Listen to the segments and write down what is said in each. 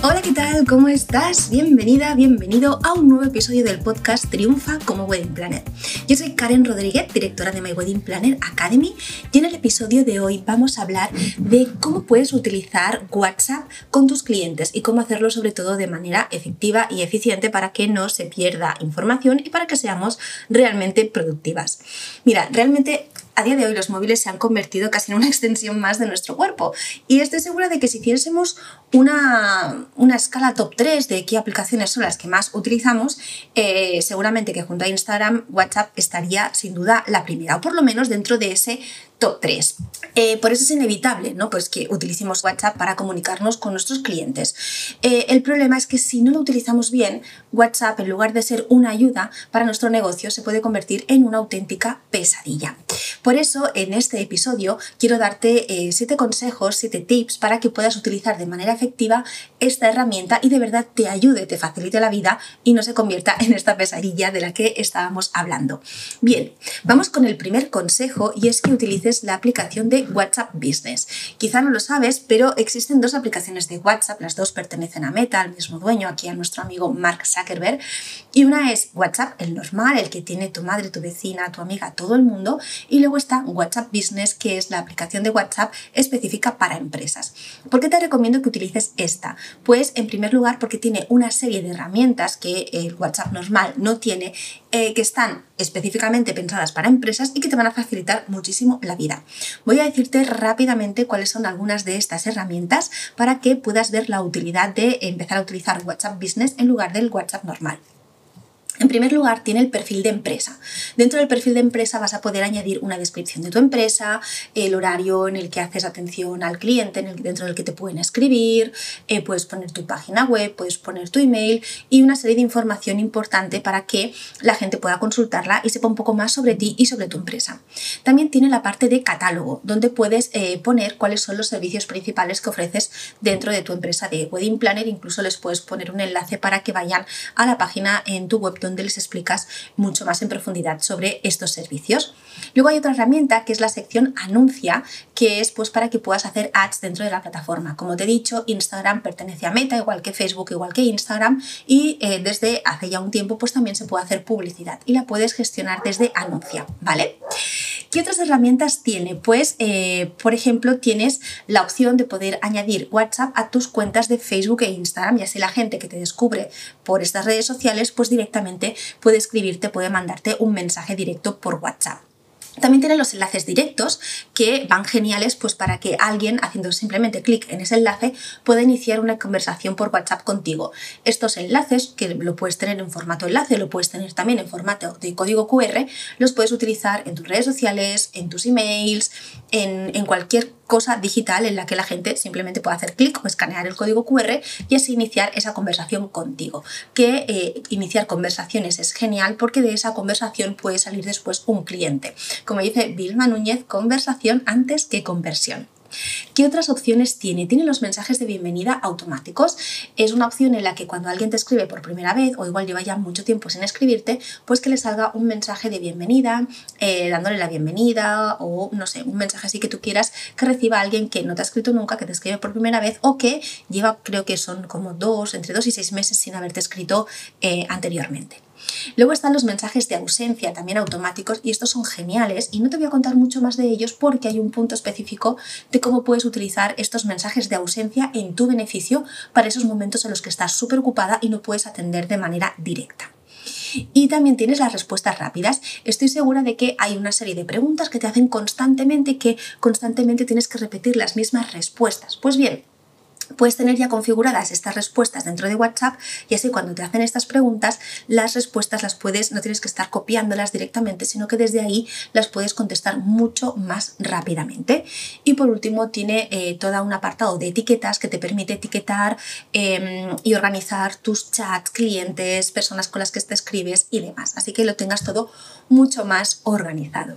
Hola, ¿qué tal? ¿Cómo estás? Bienvenida, bienvenido a un nuevo episodio del podcast Triunfa como Wedding Planner. Yo soy Karen Rodríguez, directora de My Wedding Planner Academy, y en el episodio de hoy vamos a hablar de cómo puedes utilizar WhatsApp con tus clientes y cómo hacerlo sobre todo de manera efectiva y eficiente para que no se pierda información y para que seamos realmente productivas. Mira, realmente a día de hoy los móviles se han convertido casi en una extensión más de nuestro cuerpo. Y estoy segura de que si hiciésemos una, una escala top 3 de qué aplicaciones son las que más utilizamos, eh, seguramente que junto a Instagram, WhatsApp estaría sin duda la primera, o por lo menos dentro de ese top 3. Eh, por eso es inevitable ¿no? pues que utilicemos WhatsApp para comunicarnos con nuestros clientes. Eh, el problema es que si no lo utilizamos bien, WhatsApp, en lugar de ser una ayuda para nuestro negocio, se puede convertir en una auténtica pesadilla. Por eso, en este episodio, quiero darte 7 consejos, 7 tips para que puedas utilizar de manera efectiva esta herramienta y de verdad te ayude, te facilite la vida y no se convierta en esta pesadilla de la que estábamos hablando. Bien, vamos con el primer consejo y es que utilices la aplicación de WhatsApp Business. Quizá no lo sabes, pero existen dos aplicaciones de WhatsApp, las dos pertenecen a Meta, al mismo dueño, aquí a nuestro amigo Mark Zuckerberg, y una es WhatsApp, el normal, el que tiene tu madre, tu vecina, tu amiga, todo el mundo, y luego está WhatsApp Business, que es la aplicación de WhatsApp específica para empresas. ¿Por qué te recomiendo que utilices esta? Pues en primer lugar porque tiene una serie de herramientas que el WhatsApp normal no tiene, eh, que están específicamente pensadas para empresas y que te van a facilitar muchísimo la vida. Voy a decirte rápidamente cuáles son algunas de estas herramientas para que puedas ver la utilidad de empezar a utilizar WhatsApp Business en lugar del WhatsApp normal. En primer lugar, tiene el perfil de empresa. Dentro del perfil de empresa vas a poder añadir una descripción de tu empresa, el horario en el que haces atención al cliente, dentro del que te pueden escribir, eh, puedes poner tu página web, puedes poner tu email y una serie de información importante para que la gente pueda consultarla y sepa un poco más sobre ti y sobre tu empresa. También tiene la parte de catálogo, donde puedes eh, poner cuáles son los servicios principales que ofreces dentro de tu empresa de Wedding Planner. Incluso les puedes poner un enlace para que vayan a la página en tu web donde les explicas mucho más en profundidad sobre estos servicios. Luego hay otra herramienta que es la sección anuncia, que es pues para que puedas hacer ads dentro de la plataforma. Como te he dicho, Instagram pertenece a Meta, igual que Facebook, igual que Instagram, y eh, desde hace ya un tiempo pues también se puede hacer publicidad y la puedes gestionar desde anuncia, ¿vale? ¿Qué otras herramientas tiene? Pues, eh, por ejemplo, tienes la opción de poder añadir WhatsApp a tus cuentas de Facebook e Instagram y así la gente que te descubre por estas redes sociales, pues directamente puede escribirte, puede mandarte un mensaje directo por WhatsApp. También tiene los enlaces directos que van geniales pues para que alguien haciendo simplemente clic en ese enlace pueda iniciar una conversación por WhatsApp contigo. Estos enlaces, que lo puedes tener en formato enlace, lo puedes tener también en formato de código QR, los puedes utilizar en tus redes sociales, en tus emails, en, en cualquier cosa digital en la que la gente simplemente puede hacer clic o escanear el código QR y así iniciar esa conversación contigo. Que eh, iniciar conversaciones es genial porque de esa conversación puede salir después un cliente. Como dice Vilma Núñez, conversación antes que conversión. ¿Qué otras opciones tiene? Tiene los mensajes de bienvenida automáticos. Es una opción en la que cuando alguien te escribe por primera vez o igual lleva ya mucho tiempo sin escribirte, pues que le salga un mensaje de bienvenida, eh, dándole la bienvenida o no sé, un mensaje así que tú quieras que reciba alguien que no te ha escrito nunca, que te escribe por primera vez o que lleva, creo que son como dos, entre dos y seis meses sin haberte escrito eh, anteriormente. Luego están los mensajes de ausencia, también automáticos, y estos son geniales y no te voy a contar mucho más de ellos porque hay un punto específico de cómo puedes utilizar estos mensajes de ausencia en tu beneficio para esos momentos en los que estás súper ocupada y no puedes atender de manera directa. Y también tienes las respuestas rápidas. Estoy segura de que hay una serie de preguntas que te hacen constantemente y que constantemente tienes que repetir las mismas respuestas. Pues bien, puedes tener ya configuradas estas respuestas dentro de WhatsApp y así cuando te hacen estas preguntas, las respuestas las puedes, no tienes que estar copiándolas directamente, sino que desde ahí las puedes contestar mucho más rápidamente. Y por último, tiene eh, todo un apartado de etiquetas que te permite etiquetar em, y organizar tus chats, clientes, personas con las que te escribes y demás. Así que lo tengas todo mucho más organizado.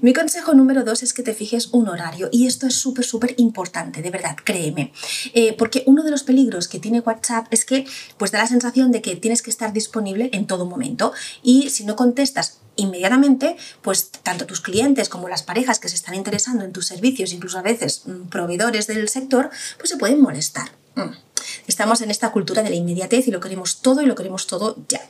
Mi consejo número dos es que te fijes un horario y esto es súper, súper importante, de verdad, créeme. Eh, porque uno de los peligros que tiene WhatsApp es que pues da la sensación de que tienes que estar disponible en todo momento y si no contestas inmediatamente, pues tanto tus clientes como las parejas que se están interesando en tus servicios, incluso a veces mm, proveedores del sector, pues se pueden molestar. Mm. Estamos en esta cultura de la inmediatez y lo queremos todo y lo queremos todo ya.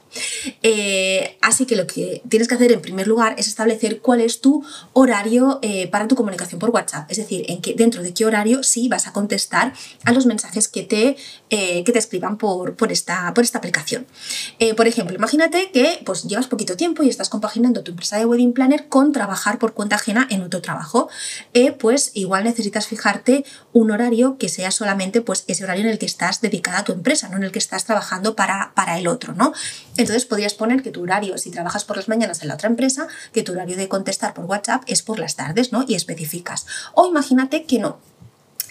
Eh, así que lo que tienes que hacer en primer lugar es establecer cuál es tu horario eh, para tu comunicación por WhatsApp. Es decir, en qué, dentro de qué horario sí vas a contestar a los mensajes que te, eh, que te escriban por, por, esta, por esta aplicación. por ejemplo, imagínate que pues, llevas poquito tiempo y estás compaginando tu empresa de Wedding Planner con trabajar por cuenta ajena en otro trabajo. pues igual necesitas fijarte un horario que sea solamente pues, ese horario en el que estás dedicada a tu empresa, no en el que estás trabajando para, para el otro, ¿no? Entonces podrías poner que tu horario, si trabajas por las mañanas en la otra empresa, que tu horario de contestar por WhatsApp es por las tardes, ¿no? Y especificas. O imagínate que no,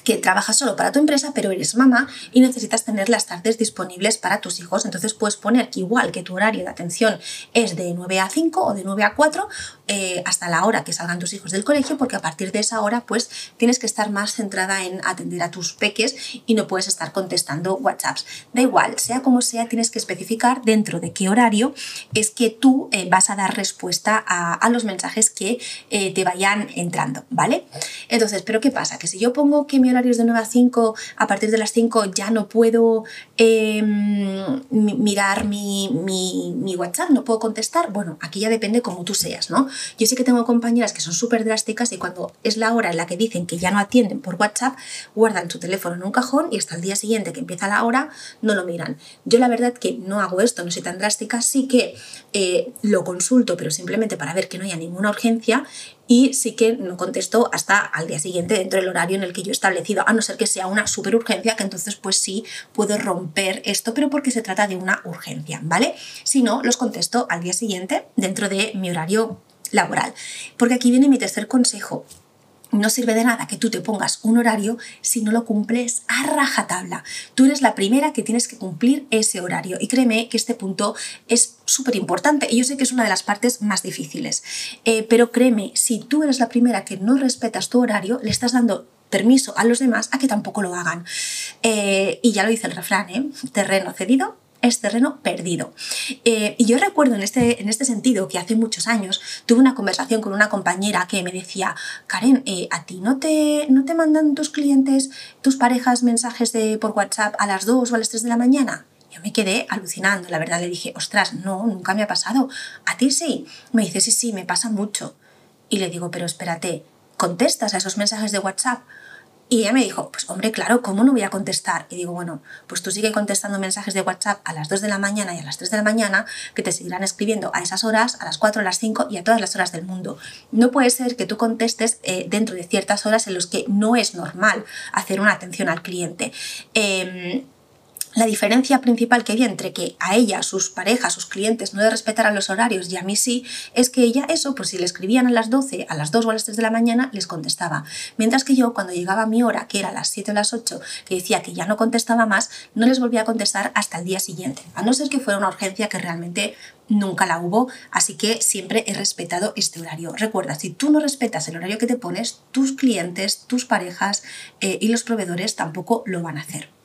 que trabajas solo para tu empresa, pero eres mamá y necesitas tener las tardes disponibles para tus hijos. Entonces puedes poner que igual que tu horario de atención es de 9 a 5 o de 9 a 4, eh, hasta la hora que salgan tus hijos del colegio, porque a partir de esa hora pues tienes que estar más centrada en atender a tus peques y no puedes estar contestando WhatsApps. Da igual, sea como sea, tienes que especificar dentro de qué horario es que tú eh, vas a dar respuesta a, los mensajes que eh, te vayan entrando, ¿vale? Entonces, ¿pero qué pasa? Que si yo pongo que mi de 9 a 5, a partir de las 5 ya no puedo em, mirar mi, mi, WhatsApp, no puedo contestar. Bueno, aquí ya depende como tú seas, ¿no? Yo sé que tengo compañeras que son súper drásticas y cuando es la hora en la que dicen que ya no atienden por WhatsApp, guardan su teléfono en un cajón y hasta el día siguiente que empieza la hora no lo miran. Yo la verdad que no hago esto, no soy tan drástica, sí que eh, lo consulto, pero simplemente para ver que no haya ninguna urgencia y sí que no contesto hasta al día siguiente dentro del horario en el que yo he establecido, a no ser que sea una super urgencia, que entonces pues sí puedo romper esto, pero porque se trata de una urgencia, ¿vale? Si no, los contesto al día siguiente dentro de mi horario laboral. Porque aquí viene mi tercer consejo no sirve de nada que tú te pongas un horario si no lo cumples a rajatabla. Tú eres la primera que tienes que cumplir ese horario. Y créeme que este punto es súper importante. Y yo sé que es una de las partes más difíciles. Eh, pero créeme, si tú eres la primera que no respetas tu horario, le estás dando permiso a los demás a que tampoco lo hagan. Eh, y ya lo dice el refrán, ¿eh? Terreno cedido, es terreno perdido. Eh, y yo recuerdo en este, en este sentido que hace muchos años tuve una conversación con una compañera que me decía, Karen, eh, ¿a ti no te, no te mandan tus clientes, tus parejas mensajes de, por WhatsApp a las 2 o a las 3 de la mañana? Yo me quedé alucinando, la verdad le dije, ostras, no, nunca me ha pasado. ¿A ti sí? Me dice, sí, sí, me pasa mucho. Y le digo, pero espérate, ¿contestas a esos mensajes de WhatsApp? Y ella me dijo, pues hombre, claro, ¿cómo no voy a contestar? Y digo, bueno, pues tú sigue contestando mensajes de WhatsApp a las 2 de la mañana y a las 3 de la mañana, que te seguirán escribiendo a esas horas, a las 4, a las 5 y a todas las horas del mundo. No puede ser que tú contestes eh, dentro de ciertas horas en las que no es normal hacer una atención al cliente. Em, la diferencia principal que había entre que a ella, sus parejas, sus clientes no le respetaran los horarios y a mí sí, es que ella eso, pues si le escribían a las 12, a las 2 o a las 3 de la mañana, les contestaba. Mientras que yo, cuando llegaba a mi hora, que era a las 7 o las 8, que decía que ya no contestaba más, no les volvía a contestar hasta el día siguiente. A no ser que fuera una urgencia que realmente nunca la hubo, así que siempre he respetado este horario. Recuerda, si tú no respetas el horario que te pones, tus clientes, tus parejas eh, y los proveedores tampoco lo van a hacer.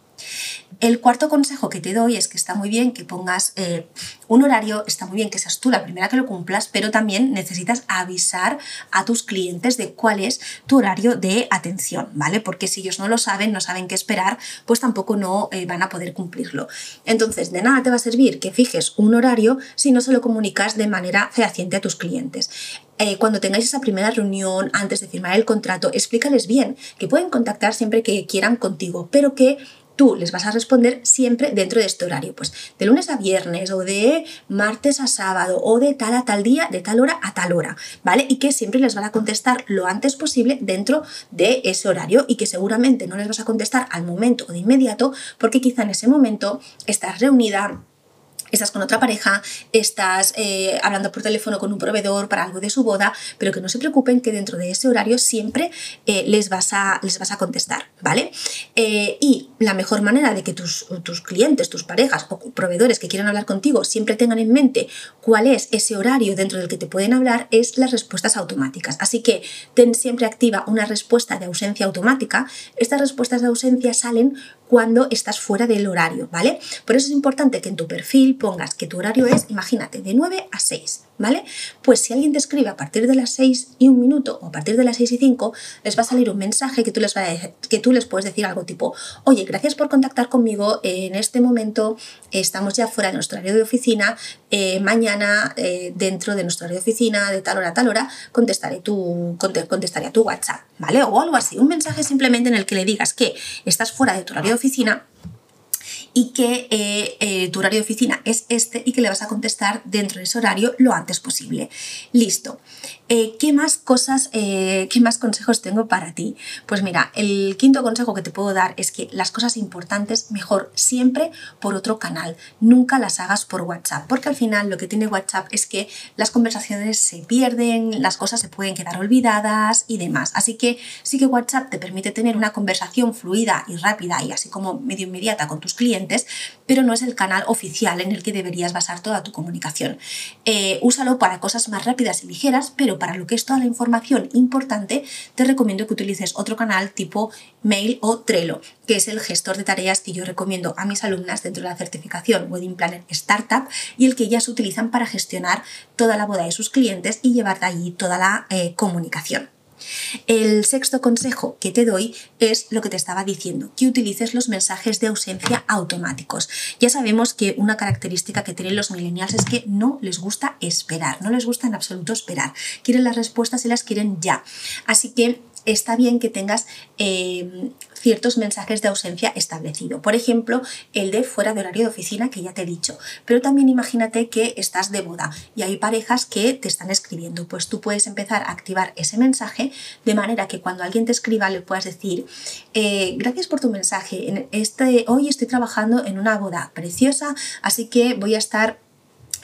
El cuarto consejo que te doy es que está muy bien que pongas eh, un horario, está muy bien que seas tú la primera que lo cumplas, pero también necesitas avisar a tus clientes de cuál es tu horario de atención, ¿vale? Porque si ellos no lo saben, no saben qué esperar, pues tampoco no eh, van a poder cumplirlo. Entonces, de nada te va a servir que fijes un horario si no se lo comunicas de manera fehaciente a tus clientes. Eh, cuando tengáis esa primera reunión antes de firmar el contrato, explícales bien que pueden contactar siempre que quieran contigo, pero que tú les vas a responder siempre dentro de este horario, pues de lunes a viernes o de martes a sábado o de tal a tal día, de tal hora a tal hora, ¿vale? Y que siempre les van a contestar lo antes posible dentro de ese horario y que seguramente no les vas a contestar al momento o de inmediato porque quizá en ese momento estás reunida estás con otra pareja, estás eh, hablando por teléfono con un proveedor para algo de su boda, pero que no se preocupen que dentro de ese horario siempre eh, les, vas a, les vas a contestar, ¿vale? Eh, y la mejor manera de que tus, tus clientes, tus parejas o proveedores que quieran hablar contigo siempre tengan en mente cuál es ese horario dentro del que te pueden hablar es las respuestas automáticas. Así que ten siempre activa una respuesta de ausencia automática. Estas respuestas de ausencia salen cuando estás fuera del horario, ¿vale? Por eso es importante que en tu perfil pongas que tu horario es, imagínate, de 9 a 6. ¿vale? Pues si alguien te escribe a partir de las 6 y un minuto o a partir de las 6 y 5, les va a salir un mensaje que tú les, va que tú les puedes decir algo tipo, oye, gracias por contactar conmigo, en este momento estamos ya fuera de nuestro horario de oficina, eh, mañana eh, dentro de de oficina, de tal hora a tal hora, contestaré, tu, contestaré a tu WhatsApp, ¿vale? O algo así, un mensaje simplemente en el que le digas que estás fuera de tu horario de oficina y que eh, eh, tu horario de oficina es este y que le vas a contestar dentro de ese horario lo antes posible. Listo. Eh, ¿Qué más cosas, qué más consejos tengo para ti? Pues mira, el quinto consejo que te puedo dar es que las cosas importantes mejor siempre por otro canal, nunca las hagas por WhatsApp, porque al final lo que tiene WhatsApp es que las conversaciones se pierden, las cosas se pueden quedar olvidadas y demás. Así que sí que WhatsApp te permite tener una conversación fluida y rápida y así como medio inmediata con tus clientes pero no es el canal oficial en el que deberías basar toda tu comunicación. Eh, úsalo para cosas más rápidas y ligeras, pero para lo que es toda la información importante, te recomiendo que utilices otro canal tipo Mail o Trello, que es el gestor de tareas que yo recomiendo a mis alumnas dentro de la certificación Wedding Planner Startup y el que ellas utilizan para gestionar toda la boda de sus clientes y llevar de allí toda la eh, comunicación. El sexto consejo que te doy es lo que te estaba diciendo, que utilices los mensajes de ausencia automáticos. Ya sabemos que una característica que tienen los millennials es que no les gusta esperar, no les gusta en absoluto esperar. Quieren las respuestas y las quieren ya. Así que está bien que tengas eh, ciertos mensajes de ausencia establecido. Por ejemplo, el de fuera de horario de oficina, que ya te he dicho. Pero también imagínate que estás de boda y hay parejas que te están escribiendo. Pues tú puedes empezar a activar ese mensaje de manera que cuando alguien te escriba le puedas decir, eh, gracias por tu mensaje, en este, hoy estoy trabajando en una boda preciosa, así que voy a estar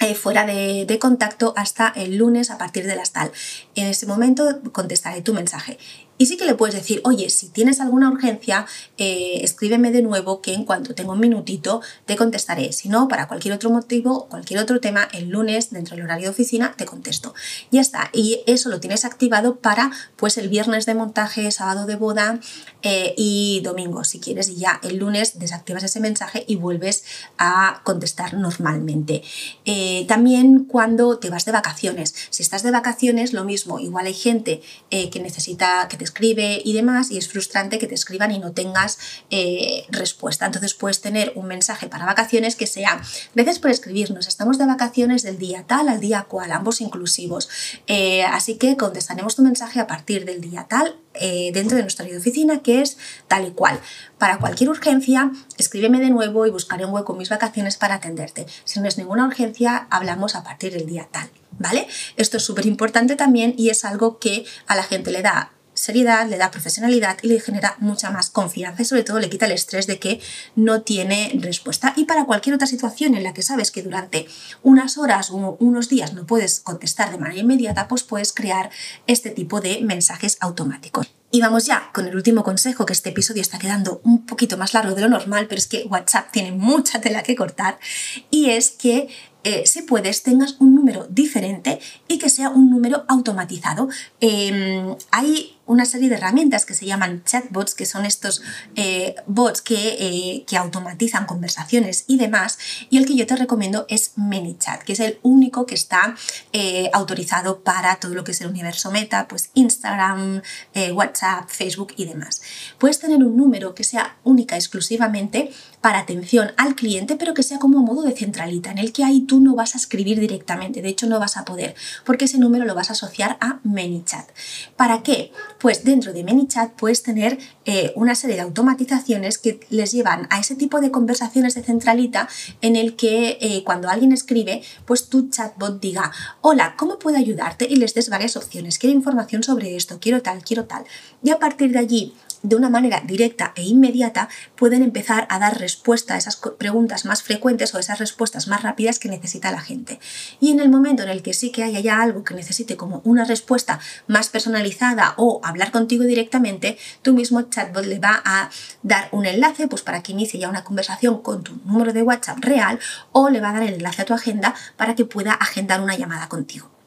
eh, fuera de, de, contacto hasta el lunes a partir de las tal. En ese momento contestaré tu mensaje. Y sí que le puedes decir, oye, si tienes alguna urgencia, eh, escríbeme de nuevo que en cuanto tenga un minutito te contestaré. Si no, para cualquier otro motivo, cualquier otro tema, el lunes dentro del horario de oficina te contesto. Ya está. Y eso lo tienes activado para pues el viernes de montaje, sábado de boda eh, y domingo, si quieres. Y ya el lunes desactivas ese mensaje y vuelves a contestar normalmente. Eh, también cuando te vas de vacaciones. Si estás de vacaciones, lo mismo. Igual hay gente que necesita que te escribe y demás, y es frustrante que te escriban y no tengas eh, respuesta. Entonces puedes tener un mensaje para vacaciones que sea, gracias por escribirnos, estamos de vacaciones del día tal al día cual, ambos inclusivos. Eh, así que contestaremos tu mensaje a partir del día tal eh, dentro de nuestra oficina, que es tal y cual. Para cualquier urgencia, escríbeme de nuevo y buscaré un hueco en mis vacaciones para atenderte. Si no es ninguna urgencia, hablamos a partir del día tal. ¿Vale? Esto es súper importante también y es algo que a la gente le da seriedad, le da profesionalidad y le genera mucha más confianza y sobre todo le quita el estrés de que no tiene respuesta. Y para cualquier otra situación en la que sabes que durante unas horas o unos días no puedes contestar de manera inmediata, pues puedes crear este tipo de mensajes automáticos. Y vamos ya con el último consejo, que este episodio está quedando un poquito más largo de lo normal, pero es que WhatsApp tiene mucha tela que cortar, y es que eh, si puedes, tengas un número diferente y que sea un número automatizado. Em, hay una serie de herramientas que se llaman chatbots, que son estos eh, bots que, eh, que, automatizan conversaciones y demás, y el que yo te recomiendo es ManyChat, que es el único que está autorizado para todo lo que es el universo meta, pues Instagram, WhatsApp, Facebook y demás. Puedes tener un número que sea única exclusivamente para atención al cliente, pero que sea como modo de centralita, en el que ahí tú no vas a escribir directamente, de hecho no vas a poder, porque ese número lo vas a asociar a ManyChat. ¿Para qué? Pues dentro de ManyChat puedes tener eh, una serie de automatizaciones que les llevan a ese tipo de conversaciones de centralita en el que eh, cuando alguien escribe, pues tu chatbot diga, hola, ¿cómo puedo ayudarte? Y les des varias opciones, quiero información sobre esto, quiero tal, quiero tal. Y a partir de allí de una manera directa e inmediata pueden empezar a dar respuesta a esas preguntas más frecuentes o esas respuestas más rápidas que necesita la gente. Y en el momento en el que sí que haya ya algo que necesite como una respuesta más personalizada o hablar contigo directamente, tu mismo chatbot le va a dar un enlace pues para que inicie ya una conversación con tu número de WhatsApp real o le va a dar el enlace a tu agenda para que pueda agendar una llamada contigo.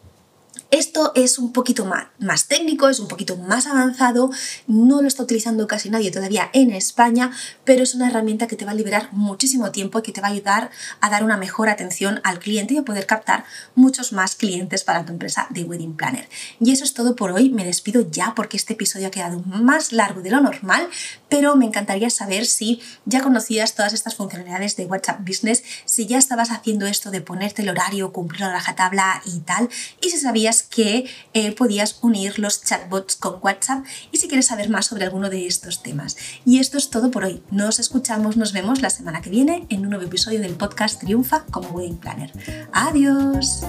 Esto es un poquito más, técnico, es un poquito más avanzado, no lo está utilizando casi nadie todavía en España, pero es una herramienta que te va a liberar muchísimo tiempo y que te va a ayudar a dar una mejor atención al cliente y a poder captar muchos más clientes para tu empresa de Wedding Planner. Y eso es todo por hoy, me despido ya porque este episodio ha quedado más largo de lo normal, pero me encantaría saber si ya conocías todas estas funcionalidades de WhatsApp Business, si ya estabas haciendo esto de ponerte el horario, cumplir la rajatabla y tal, y si sabías que eh, podías unir los chatbots con WhatsApp y si quieres saber más sobre alguno de estos temas. Y esto es todo por hoy. Nos escuchamos, nos vemos la semana que viene en un nuevo episodio del podcast Triunfa como Wedding Planner. Adiós.